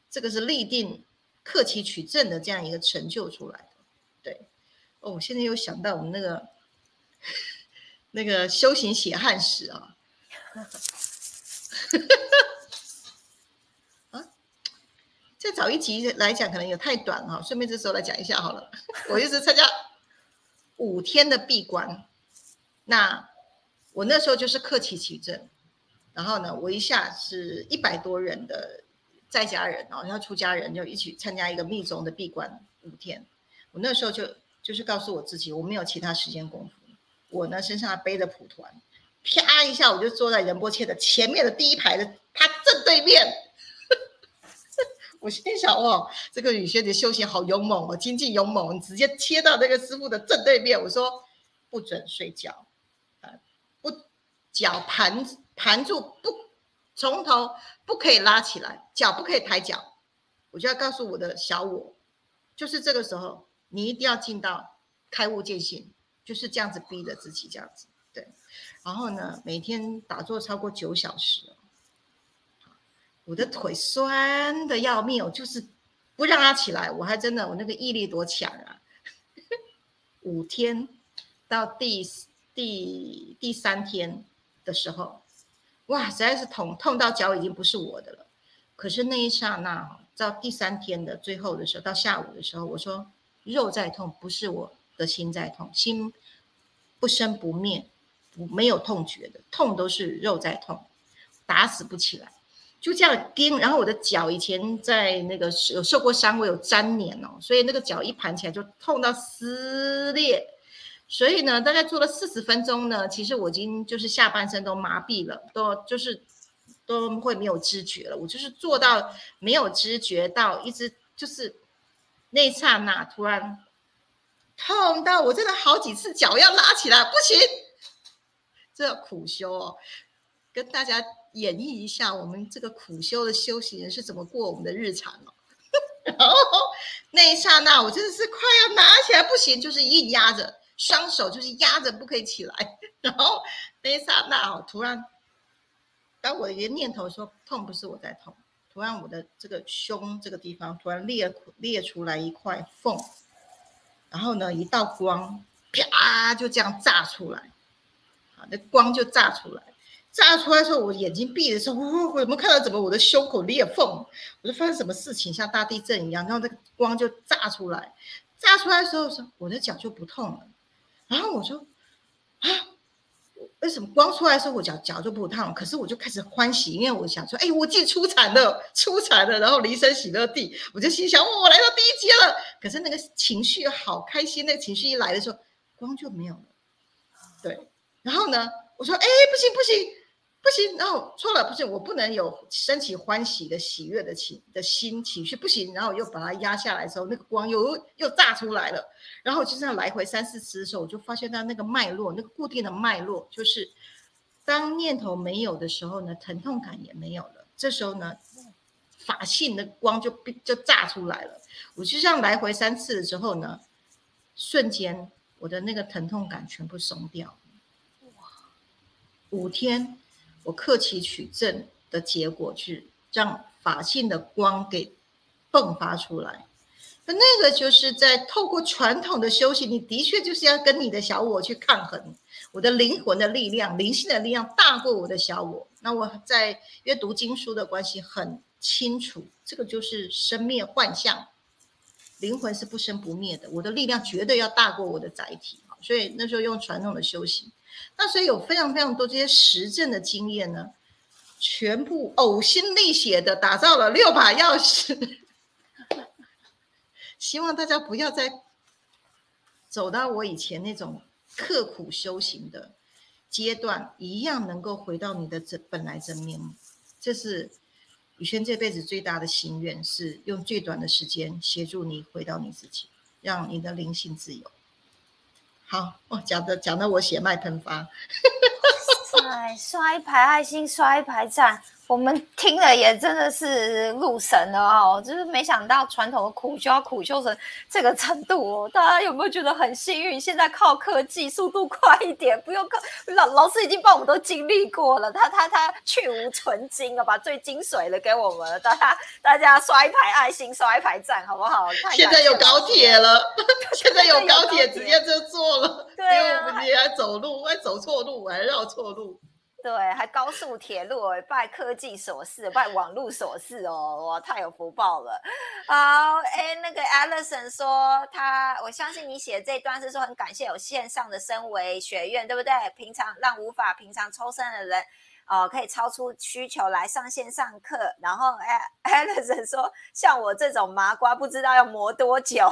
这个是立定克期取证的这样一个成就出来的。对，哦，我现在又想到我们那个那个修行血汗史啊。再找一集来讲，可能也太短哈。顺便这时候来讲一下好了。我一直参加五天的闭关，那我那时候就是客气起证，然后呢，我一下是一百多人的在家人哦，要出家人就一起参加一个密宗的闭关五天。我那时候就就是告诉我自己，我没有其他时间功夫，我呢身上还背着蒲团，啪一下我就坐在仁波切的前面的第一排的他正对面。我心想哦，这个雨轩的修行好勇猛哦，经济勇猛，直接切到那个师傅的正对面。我说不准睡觉，啊，不脚盘盘住，不从头不可以拉起来，脚不可以抬脚。我就要告诉我的小我，就是这个时候你一定要进到开悟见性，就是这样子逼着自己这样子。对，然后呢，每天打坐超过九小时。我的腿酸的要命，我就是不让他起来，我还真的我那个毅力多强啊！五天到第第第三天的时候，哇，实在是痛痛到脚已经不是我的了。可是那一刹那，到第三天的最后的时候，到下午的时候，我说肉在痛，不是我的心在痛，心不生不灭，不没有痛觉的痛都是肉在痛，打死不起来。就这样钉，然后我的脚以前在那个有受过伤，我有粘连哦，所以那个脚一盘起来就痛到撕裂。所以呢，大概做了四十分钟呢，其实我已经就是下半身都麻痹了，都就是都会没有知觉了。我就是做到没有知觉到，一直就是那一刹那突然痛到我真的好几次脚要拉起来，不行，这苦修哦，跟大家。演绎一下我们这个苦修的修行人是怎么过我们的日常哦。然后那一刹那，我真的是快要拿起来不行，就是硬压着，双手就是压着不可以起来。然后那一刹那哦，突然，当我一个念头说痛不是我在痛，突然我的这个胸这个地方突然裂裂出来一块缝，然后呢，一道光啪就这样炸出来，好，那光就炸出来。炸出来的时候，我眼睛闭的时候，我 我有没有看到怎么我的胸口裂缝？我就发生什么事情，像大地震一样，然后那个光就炸出来。炸出来的时候，说我的脚就不痛了。然后我说啊，为什么光出来的时候我脚脚就不痛？可是我就开始欢喜，因为我想说，哎，我进出产了，出产了，然后离生喜乐地，我就心想，我来到第一阶了。可是那个情绪好开心，那个情绪一来的时候，光就没有了。对，然后呢，我说，哎，不行不行。不行，然后错了，不行，我不能有升起欢喜的喜悦的情的心情绪，不行，然后又把它压下来的时候，那个光又又炸出来了，然后就这样来回三四次的时候，我就发现到那个脉络，那个固定的脉络，就是当念头没有的时候呢，疼痛感也没有了，这时候呢，法性的光就就炸出来了，我就这样来回三次的时候呢，瞬间我的那个疼痛感全部松掉，哇，五天。我克其取证的结果是让法性的光给迸发出来，那那个就是在透过传统的修行，你的确就是要跟你的小我去抗衡。我的灵魂的力量、灵性的力量大过我的小我。那我在阅读经书的关系很清楚，这个就是生灭幻象，灵魂是不生不灭的。我的力量绝对要大过我的载体所以那时候用传统的修行。那所以有非常非常多这些实证的经验呢，全部呕心沥血的打造了六把钥匙，希望大家不要再走到我以前那种刻苦修行的阶段，一样能够回到你的真本来真面目。这是宇轩这辈子最大的心愿，是用最短的时间协助你回到你自己，让你的灵性自由。好，我，讲的讲的我血脉喷发，哎，刷一排爱心，刷一排赞。我们听了也真的是入神了哦，就是没想到传统的苦修要苦修成这个程度哦。大家有没有觉得很幸运？现在靠科技速度快一点，不用靠老老师已经帮我们都经历过了，他他他去无存精了，把最精髓的给我们了。大家大家刷一排爱心，刷一排赞，好不好？现在有高铁了，现在有高铁直接就坐了，对啊，我们你还走路，还走错路，还绕错路。对，还高速铁路，拜科技所赐，拜网络所赐哦，哇，太有福报了。好，哎，那个 Alison 说他，我相信你写这段是说很感谢有线上的升维学院，对不对？平常让无法平常抽身的人。哦，可以超出需求来上线上课，然后哎，Alison 说，像我这种麻瓜不知道要磨多久。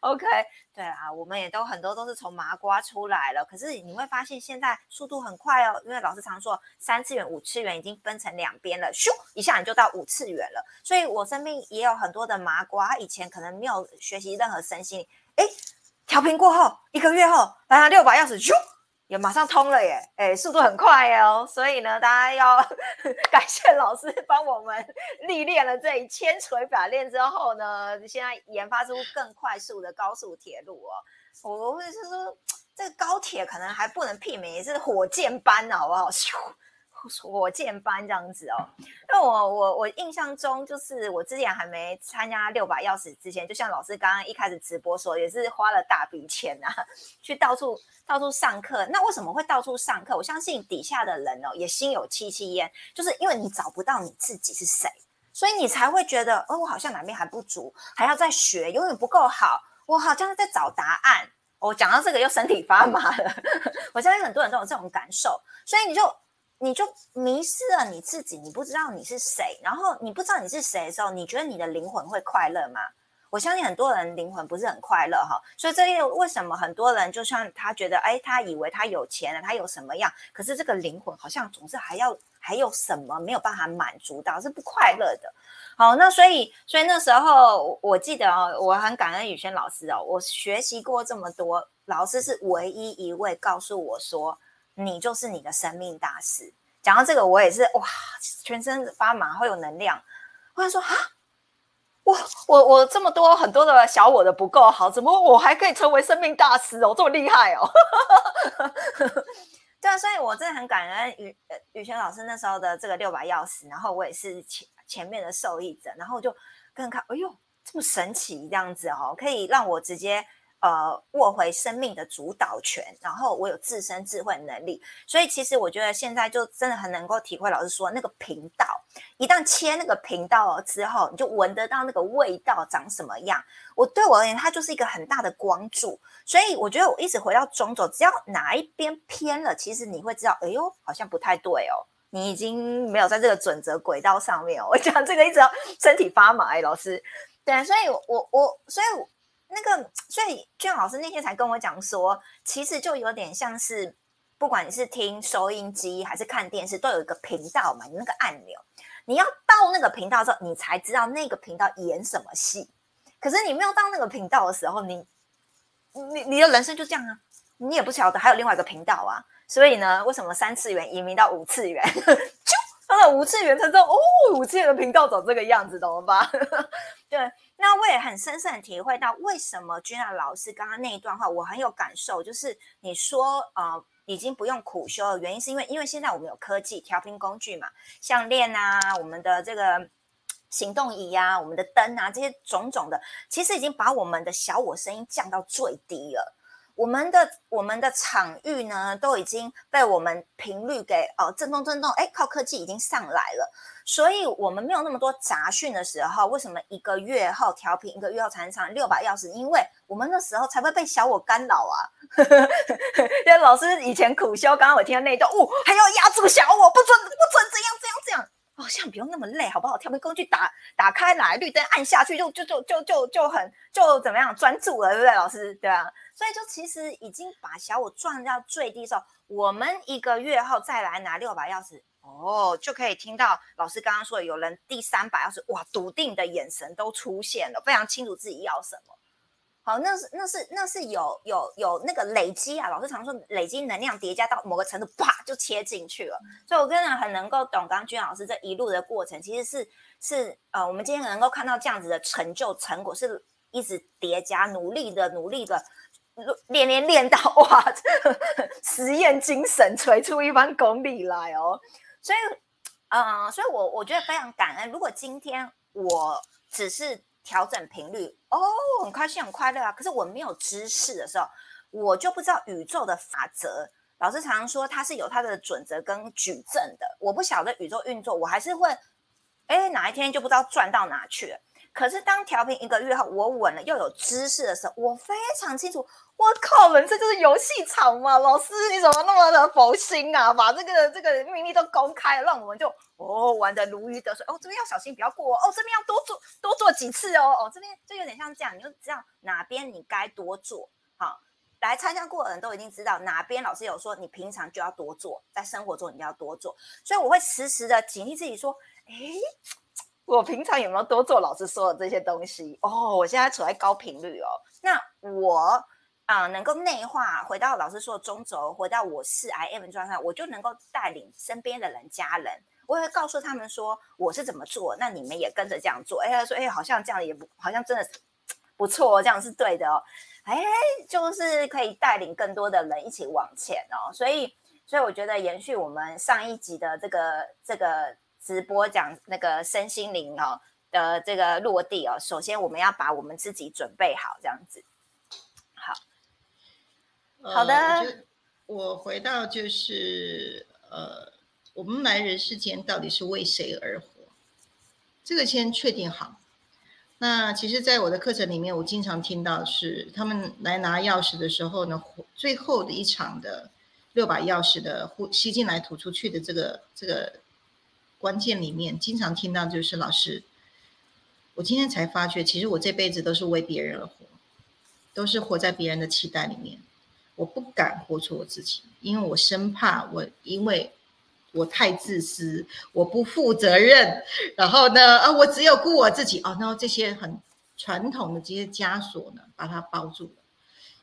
OK，对啊，我们也都很多都是从麻瓜出来了，可是你会发现现在速度很快哦，因为老师常说三次元、五次元已经分成两边了，咻一下你就到五次元了。所以我身边也有很多的麻瓜，他以前可能没有学习任何身心，哎，调频过后一个月后，来了六把钥匙，咻。也马上通了耶，哎，速度很快哦，所以呢，大家要 感谢老师帮我们历练了这一千锤百炼之后呢，现在研发出更快速的高速铁路哦。我会是说，这个高铁可能还不能媲美，是火箭般好不好？火箭班这样子哦，因为我我我印象中就是我之前还没参加六把钥匙之前，就像老师刚刚一开始直播说，也是花了大笔钱啊，去到处到处上课。那为什么会到处上课？我相信底下的人哦也心有戚戚焉，就是因为你找不到你自己是谁，所以你才会觉得，哦，我好像哪边还不足，还要再学，永远不够好。我好像是在找答案。我讲到这个又身体发麻了，我相信很多人都有这种感受，所以你就。你就迷失了你自己，你不知道你是谁，然后你不知道你是谁的时候，你觉得你的灵魂会快乐吗？我相信很多人灵魂不是很快乐哈，所以这又为什么很多人就像他觉得，哎，他以为他有钱了，他有什么样，可是这个灵魂好像总是还要还有什么没有办法满足到，是不快乐的。好，那所以所以那时候我记得哦，我很感恩宇轩老师哦，我学习过这么多，老师是唯一一位告诉我说。你就是你的生命大师。讲到这个，我也是哇，全身发麻，会有能量。我想说啊，我我我这么多很多的小我的不够好，怎么我还可以成为生命大师哦？这么厉害哦！对啊，所以我真的很感恩宇宇轩老师那时候的这个六把钥匙，然后我也是前前面的受益者，然后就跟看，哎呦，这么神奇这样子哦，可以让我直接。呃，握回生命的主导权，然后我有自身智慧能力，所以其实我觉得现在就真的很能够体会老师说那个频道，一旦切那个频道了之后，你就闻得到那个味道长什么样。我对我而言，它就是一个很大的光柱，所以我觉得我一直回到中轴，只要哪一边偏了，其实你会知道，哎呦，好像不太对哦，你已经没有在这个准则轨道上面哦。我讲这个一直要身体发麻，哎，老师，对，所以我我所以。那个，所以俊老师那天才跟我讲说，其实就有点像是，不管你是听收音机还是看电视，都有一个频道嘛，你那个按钮，你要到那个频道之后，你才知道那个频道演什么戏。可是你没有到那个频道的时候，你，你你的人生就这样啊，你也不晓得还有另外一个频道啊。所以呢，为什么三次元移民到五次元，就到了五次元才知道，哦，五次元的频道长这个样子，懂了吧？对。那我也很深深的体会到，为什么君娜老师刚刚那一段话，我很有感受。就是你说，呃，已经不用苦修的原因，是因为因为现在我们有科技调频工具嘛，项链啊，我们的这个行动仪呀，我们的灯啊，这些种种的，其实已经把我们的小我声音降到最低了。我们的我们的场域呢，都已经被我们频率给哦震动震动，哎，靠科技已经上来了，所以我们没有那么多杂讯的时候，为什么一个月后调频，一个月后才能上六把钥匙？因为我们那时候才会被小我干扰啊。因为老师以前苦修，刚刚我听到那一段，哦，还要压住小我，不准不准这样这样这样。好像不用那么累，好不好？跳个工具打打开来，绿灯按下去，就就就就就就很就怎么样专注了，对不对，老师？对啊，所以就其实已经把小我转到最低的时候，我们一个月后再来拿六把钥匙，哦，就可以听到老师刚刚说有人第三把钥匙，哇，笃定的眼神都出现了，非常清楚自己要什么。好，那是那是那是有有有那个累积啊，老师常说累积能量叠加到某个程度，啪就切进去了。所以我真的很能够懂刚君老师这一路的过程，其实是是呃，我们今天能够看到这样子的成就成果，是一直叠加努力的努力的练练练到哇，实验精神锤出一番功力来哦。所以嗯，所以我我觉得非常感恩。如果今天我只是调整频率哦，很开心很快乐啊！可是我没有知识的时候，我就不知道宇宙的法则。老师常常说它是有它的准则跟矩阵的，我不晓得宇宙运作，我还是会哎哪一天就不知道转到哪去了。可是当调频一个月后，我稳了又有知识的时候，我非常清楚。我靠，人生就是游戏场嘛！老师，你怎么那么的佛心啊？把这个这个秘密都公开了，让我们就哦玩的如鱼得水。哦，这边要小心，不要过哦。这边要多做多做几次哦。哦，这边就有点像这样，你就知道哪边你该多做。好，来参加过的人都已经知道哪边老师有说，你平常就要多做，在生活中你要多做。所以我会时时的警惕自己说，哎，我平常有没有多做老师说的这些东西？哦，我现在处在高频率哦。那我。啊，能够内化回到老师说的中轴，回到我是 I M 状态，我就能够带领身边的人、家人，我会告诉他们说我是怎么做，那你们也跟着这样做。哎，他说，哎，好像这样也不，好像真的不错，这样是对的哦。哎，就是可以带领更多的人一起往前哦。所以，所以我觉得延续我们上一集的这个这个直播讲那个身心灵哦的这个落地哦，首先我们要把我们自己准备好，这样子。好好的，我回到就是呃，我们来人世间到底是为谁而活？这个先确定好。那其实，在我的课程里面，我经常听到是他们来拿钥匙的时候呢，最后的一场的六把钥匙的呼吸进来吐出去的这个这个关键里面，经常听到就是老师，我今天才发觉，其实我这辈子都是为别人而活，都是活在别人的期待里面。我不敢活出我自己，因为我生怕我，因为我太自私，我不负责任，然后呢，啊，我只有顾我自己哦，然后这些很传统的这些枷锁呢，把它包住了，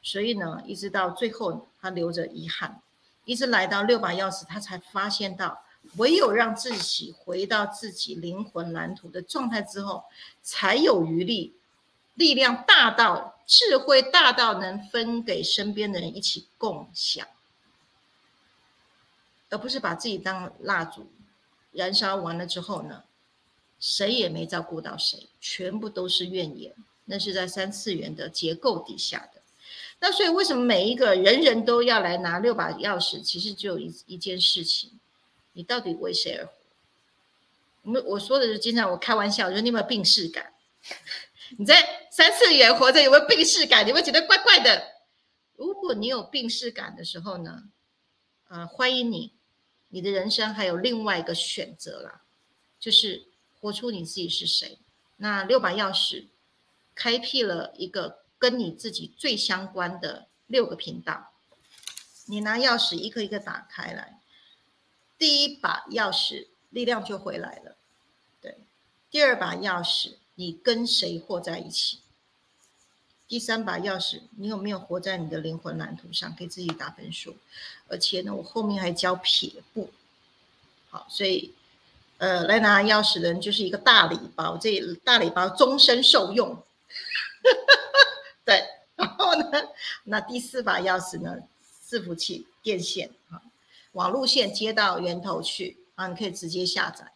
所以呢，一直到最后，他留着遗憾，一直来到六把钥匙，他才发现到，唯有让自己回到自己灵魂蓝图的状态之后，才有余力，力量大到智慧大到能分给身边的人一起共享，而不是把自己当蜡烛，燃烧完了之后呢，谁也没照顾到谁，全部都是怨言。那是在三次元的结构底下的。那所以为什么每一个人人都要来拿六把钥匙？其实只有一一件事情。你到底为谁而活？我们我说的是经常我开玩笑，说你有没有病逝感？你在三次元活着有没有病逝感？你会觉得怪怪的。如果你有病逝感的时候呢？呃，欢迎你，你的人生还有另外一个选择啦，就是活出你自己是谁。那六把钥匙开辟了一个跟你自己最相关的六个频道，你拿钥匙一个一个打开来。第一把钥匙，力量就回来了。对，第二把钥匙，你跟谁活在一起？第三把钥匙，你有没有活在你的灵魂蓝图上，给自己打分数？而且呢，我后面还教撇步。好，所以，呃，来拿钥匙的人就是一个大礼包，这大礼包终身受用。对，然后呢，那第四把钥匙呢？伺服器、电线，网路线接到源头去啊，你可以直接下载。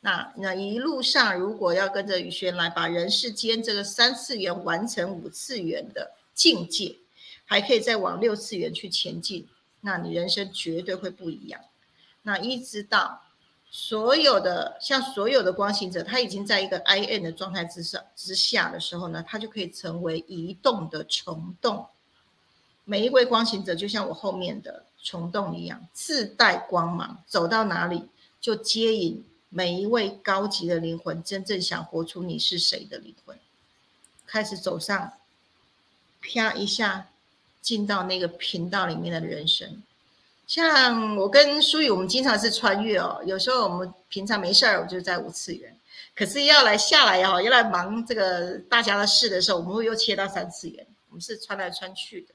那那一路上，如果要跟着宇轩来把人世间这个三次元完成五次元的境界，还可以再往六次元去前进，那你人生绝对会不一样。那一直到所有的像所有的光行者，他已经在一个 I N 的状态之上之下的时候呢，他就可以成为移动的虫洞。每一位光行者就像我后面的。虫洞一样，自带光芒，走到哪里就接引每一位高级的灵魂，真正想活出你是谁的灵魂，开始走上，啪一下进到那个频道里面的人生。像我跟舒宇，我们经常是穿越哦。有时候我们平常没事儿，我就在五次元，可是要来下来哦，要来忙这个大家的事的时候，我们会又切到三次元。我们是穿来穿去的，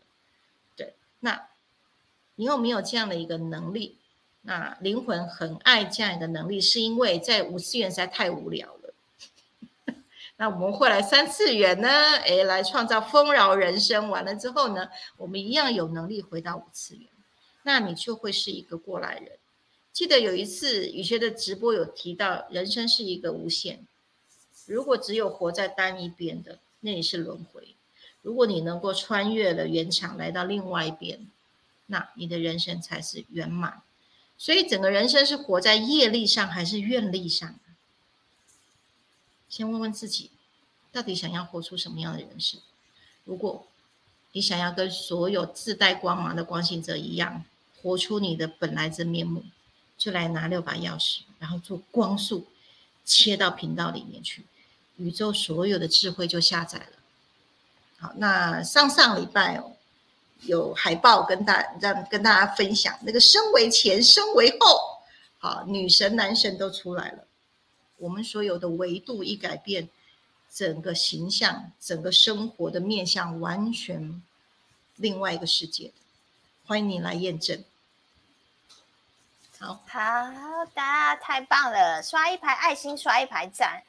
对，那。你有没有这样的一个能力？那灵魂很爱这样一个能力，是因为在五次元实在太无聊了。那我们会来三次元呢？诶，来创造丰饶人生。完了之后呢，我们一样有能力回到五次元。那你就会是一个过来人。记得有一次雨轩的直播有提到，人生是一个无限。如果只有活在单一边的，那也是轮回。如果你能够穿越了原场，来到另外一边。那你的人生才是圆满，所以整个人生是活在业力上还是愿力上？先问问自己，到底想要活出什么样的人生？如果你想要跟所有自带光芒的光行者一样，活出你的本来真面目，就来拿六把钥匙，然后做光速切到频道里面去，宇宙所有的智慧就下载了。好，那上上礼拜哦。有海报跟大让跟大家分享，那个身为前，身为后，好，女神男神都出来了。我们所有的维度一改变，整个形象，整个生活的面相，完全另外一个世界。欢迎你来验证。好，好的，太棒了！刷一排爱心，刷一排赞。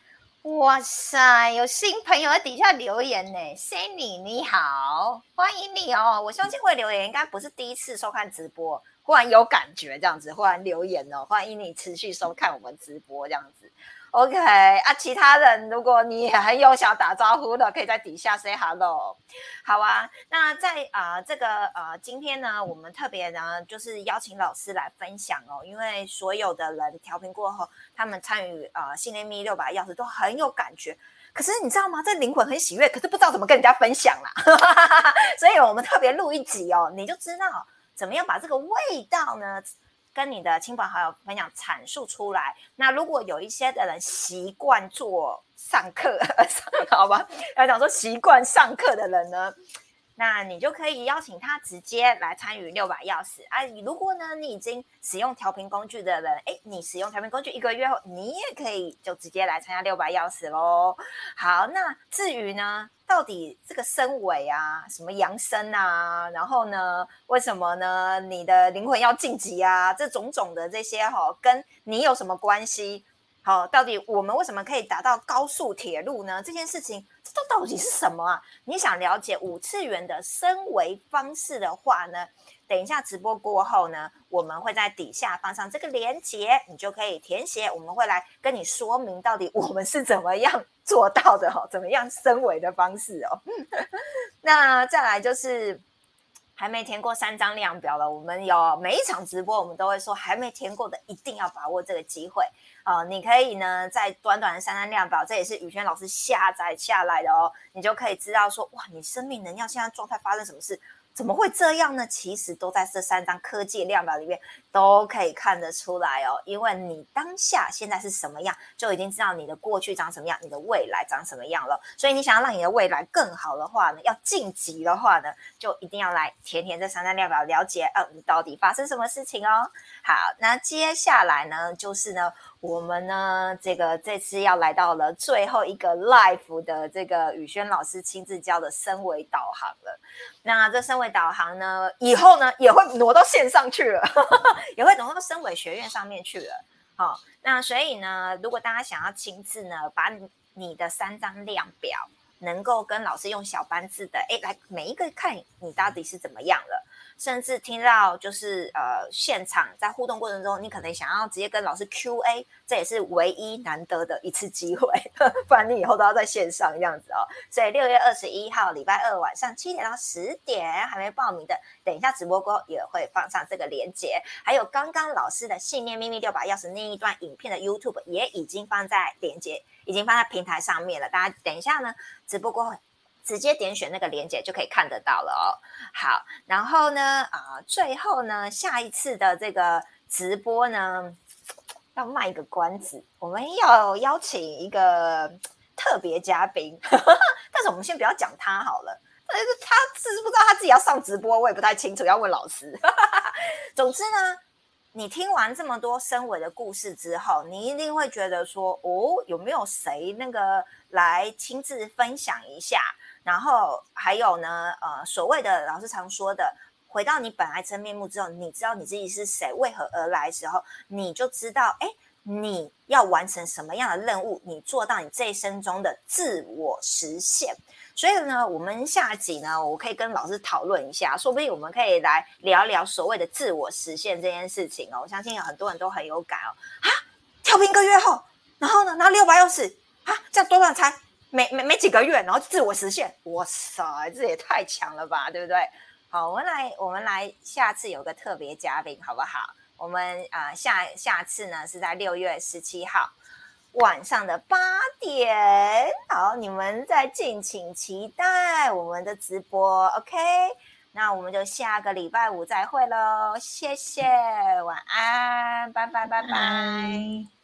哇塞，有新朋友在底下留言呢，Sunny 你好，欢迎你哦！我相信会留言应该不是第一次收看直播，忽然有感觉这样子，忽然留言哦，欢迎你持续收看我们直播这样子。OK 啊，其他人如果你也很有想打招呼的，可以在底下 say hello。好啊，那在啊这个呃今天呢，我们特别呢就是邀请老师来分享哦，因为所有的人调频过后，他们参与呃信念密六把钥匙都很有感觉。可是你知道吗？这灵魂很喜悦，可是不知道怎么跟人家分享啦。所以我们特别录一集哦，你就知道怎么样把这个味道呢。跟你的亲朋好友分享阐述出来。那如果有一些的人习惯做上课，好吧，要讲说习惯上课的人呢，那你就可以邀请他直接来参与六把钥匙啊。如果呢你已经使用调频工具的人，哎，你使用调频工具一个月后，你也可以就直接来参加六把钥匙喽。好，那至于呢？到底这个身尾啊，什么扬升啊，然后呢，为什么呢？你的灵魂要晋级啊，这种种的这些哈，跟你有什么关系？好，到底我们为什么可以达到高速铁路呢？这件事情，这都到底是什么啊？你想了解五次元的升维方式的话呢？等一下直播过后呢，我们会在底下放上这个链接，你就可以填写。我们会来跟你说明到底我们是怎么样做到的哈，怎么样升维的方式哦。那再来就是还没填过三张量表了，我们有每一场直播，我们都会说还没填过的一定要把握这个机会啊！你可以呢在短短的三张量表，这也是宇轩老师下载下来的哦，你就可以知道说哇，你生命能量现在状态发生什么事。怎么会这样呢？其实都在这三张科技量表里面都可以看得出来哦。因为你当下现在是什么样，就已经知道你的过去长什么样，你的未来长什么样了。所以你想要让你的未来更好的话呢，要晋级的话呢，就一定要来填填这三张量表，了解呃你到底发生什么事情哦。好，那接下来呢，就是呢。我们呢，这个这次要来到了最后一个 live 的这个宇轩老师亲自教的升维导航了。那这升维导航呢，以后呢也会挪到线上去了，也会挪到升维学院上面去了。好，那所以呢，如果大家想要亲自呢，把你的三张量表能够跟老师用小班制的，哎，来每一个看你到底是怎么样了。甚至听到就是呃，现场在互动过程中，你可能想要直接跟老师 Q A，这也是唯一难得的一次机会，不然你以后都要在线上这样子哦。所以六月二十一号礼拜二晚上七点到十点，还没报名的，等一下直播过后也会放上这个链接。还有刚刚老师的信念秘密六把钥匙那一段影片的 YouTube 也已经放在链接，已经放在平台上面了。大家等一下呢，直播过后。直接点选那个链接就可以看得到了哦。好，然后呢，啊，最后呢，下一次的这个直播呢，要卖一个关子，我们要邀请一个特别嘉宾，但是我们先不要讲他好了。但是他是不知道他自己要上直播，我也不太清楚，要问老师。总之呢，你听完这么多身尾的故事之后，你一定会觉得说，哦，有没有谁那个来亲自分享一下？然后还有呢，呃，所谓的老师常说的，回到你本来真面目之后，你知道你自己是谁，为何而来时候，你就知道，哎，你要完成什么样的任务，你做到你这一生中的自我实现。所以呢，我们下集呢，我可以跟老师讨论一下，说不定我们可以来聊聊所谓的自我实现这件事情哦。我相信有很多人都很有感哦。啊，跳兵一个月后，然后呢，拿六把钥匙啊，这样多少才？没没没几个月，然后自我实现，哇塞，这也太强了吧，对不对？好，我们来，我们来，下次有个特别嘉宾，好不好？我们啊，下下次呢是在六月十七号晚上的八点，好，你们再敬请期待我们的直播，OK？那我们就下个礼拜五再会喽，谢谢，晚安，拜拜，拜拜。